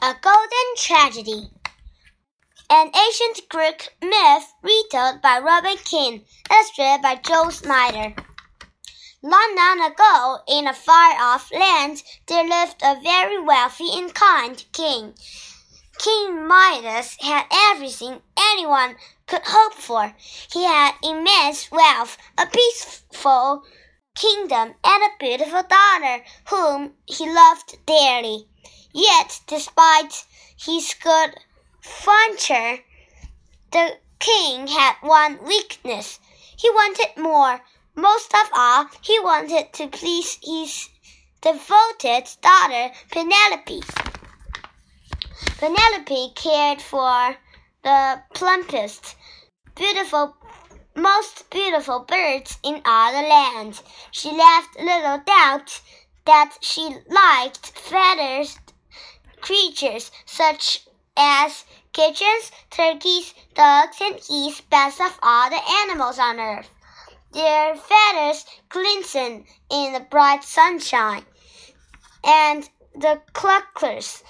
A Golden Tragedy. An ancient Greek myth retold by Robin King, illustrated by Joe Snyder. Long, long ago, in a far off land, there lived a very wealthy and kind king. King Midas had everything anyone could hope for. He had immense wealth, a peaceful kingdom, and a beautiful daughter whom he loved dearly. Yet, despite his good fortune, the king had one weakness. He wanted more. Most of all, he wanted to please his devoted daughter, Penelope. Penelope cared for the plumpest, beautiful, most beautiful birds in all the land. She left little doubt that she liked feathers creatures such as pigeons, turkeys, ducks, and geese, best of all the animals on earth. Their feathers glisten in the bright sunshine, and the cluckers,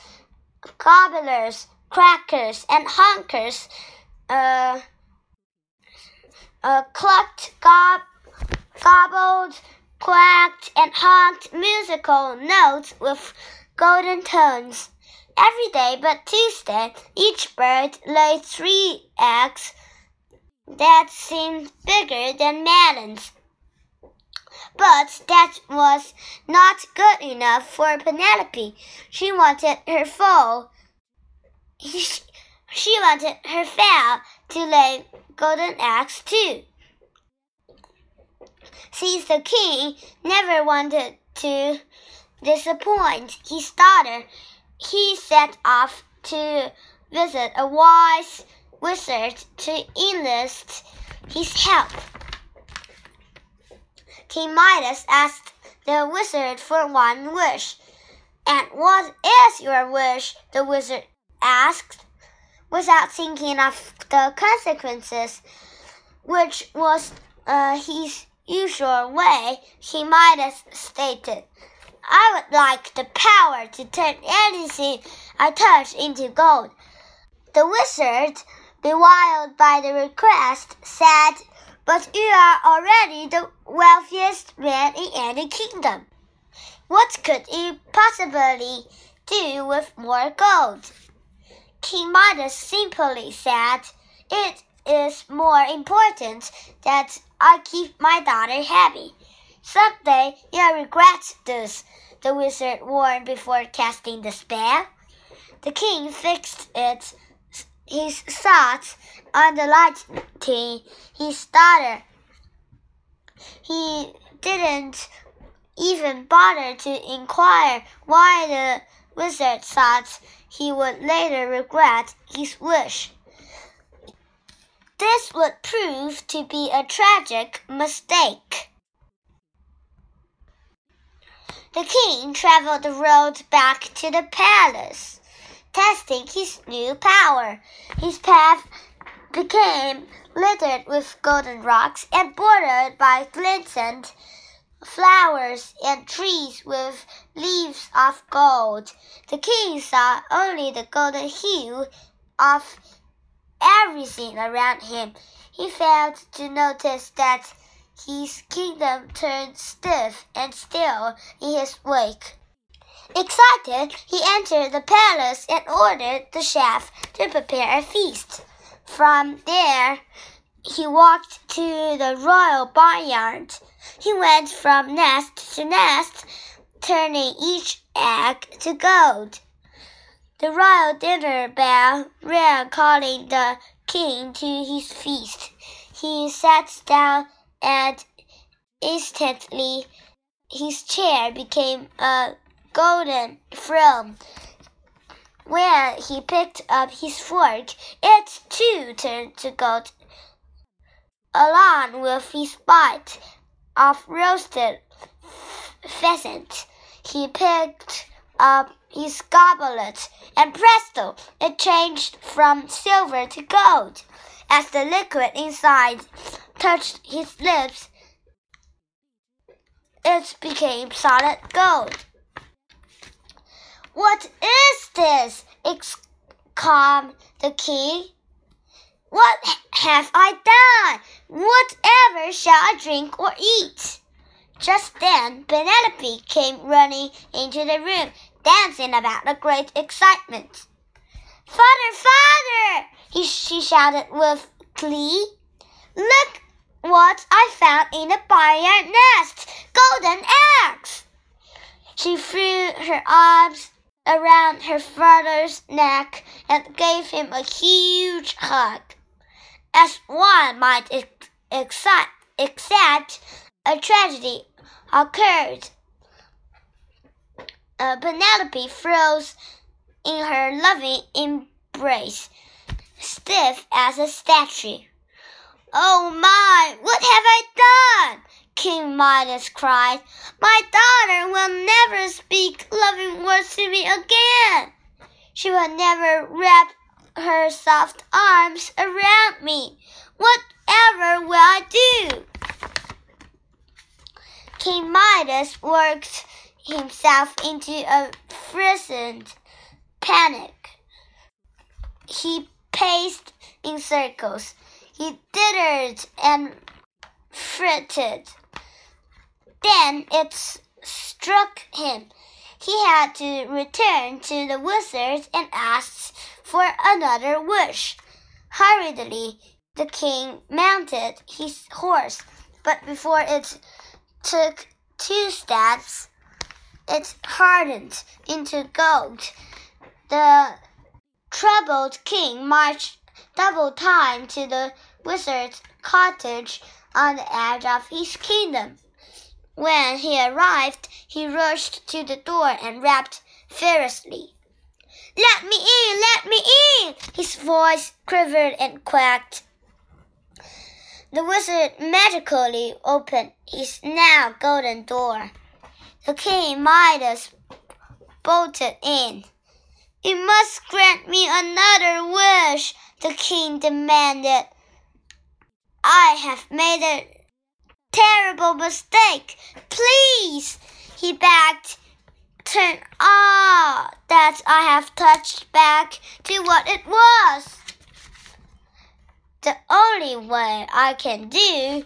gobblers, crackers, and honkers uh, uh, clucked, gob, gobbled, quacked, and honked musical notes with golden tones. Every day but Tuesday, each bird laid three eggs that seemed bigger than melons. But that was not good enough for Penelope. She wanted her foal. She wanted her fowl to lay golden eggs too. Since the king never wanted to disappoint his daughter, he set off to visit a wise wizard to enlist his help. King Midas asked the wizard for one wish. And what is your wish? the wizard asked, without thinking of the consequences, which was uh, his usual way, King Midas stated. I would like the power to turn anything I touch into gold. The wizard, bewildered by the request, said, But you are already the wealthiest man in any kingdom. What could you possibly do with more gold? King Midas simply said, It is more important that I keep my daughter happy. Someday you'll regret this, the wizard warned before casting the spell. The king fixed it, his thoughts on the lighting his daughter. He didn't even bother to inquire why the wizard thought he would later regret his wish. This would prove to be a tragic mistake. The king traveled the road back to the palace, testing his new power. His path became littered with golden rocks and bordered by glistened flowers and trees with leaves of gold. The king saw only the golden hue of everything around him. He failed to notice that his kingdom turned stiff and still in his wake. Excited, he entered the palace and ordered the chef to prepare a feast. From there, he walked to the royal barnyard. He went from nest to nest, turning each egg to gold. The royal dinner bell rang, calling the king to his feast. He sat down and instantly his chair became a golden throne. When he picked up his fork, it too turned to gold, along with his bite of roasted pheasant. He picked up his goblet, and presto, it changed from silver to gold. As the liquid inside touched his lips, it became solid gold. What is this? exclaimed the king. What have I done? Whatever shall I drink or eat? Just then, Penelope came running into the room, dancing about with great excitement. Father, father! He, she shouted with glee. Look what I found in the barnyard nest! Golden eggs! She threw her arms around her father's neck and gave him a huge hug. As one might ex accept, a tragedy occurred. Uh, Penelope froze in her loving embrace, stiff as a statue. Oh my, what have I done? King Midas cried. My daughter will never speak loving words to me again. She will never wrap her soft arms around me. Whatever will I do? King Midas worked himself into a frenzied panic. He paced in circles. He tittered and frittered. Then it struck him. He had to return to the wizard and ask for another wish. Hurriedly, the king mounted his horse, but before it took two steps, it hardened into gold. The troubled king marched double time to the wizard's cottage on the edge of his kingdom. When he arrived, he rushed to the door and rapped furiously. Let me in! Let me in! His voice quivered and quacked. The wizard magically opened his now golden door. The king Midas bolted in. You must grant me another wish, the king demanded. I have made a terrible mistake. Please, he begged. Turn all that I have touched back to what it was. The only way I can do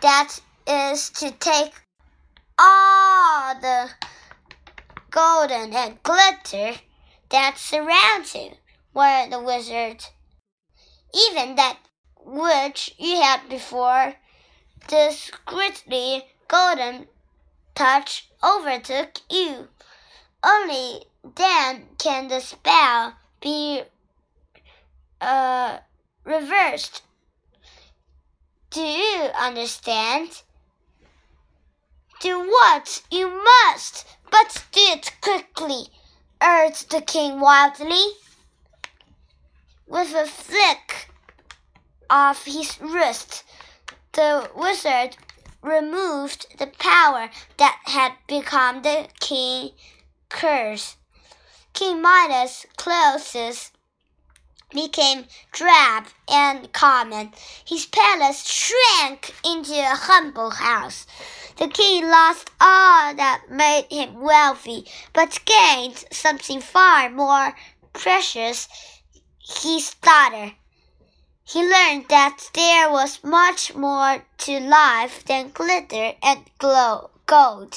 that is to take all the golden and glitter that surrounds you, were the wizard. Even that which you had before discreetly golden touch overtook you. Only then can the spell be uh, reversed. Do you understand? Do what you must, but do it quickly, urged the king wildly. With a flick of his wrist, the wizard removed the power that had become the king curse. King Midas' clothes became drab and common. His palace shrank into a humble house. The king lost all that made him wealthy, but gained something far more precious his daughter. He learned that there was much more to life than glitter and glow, gold.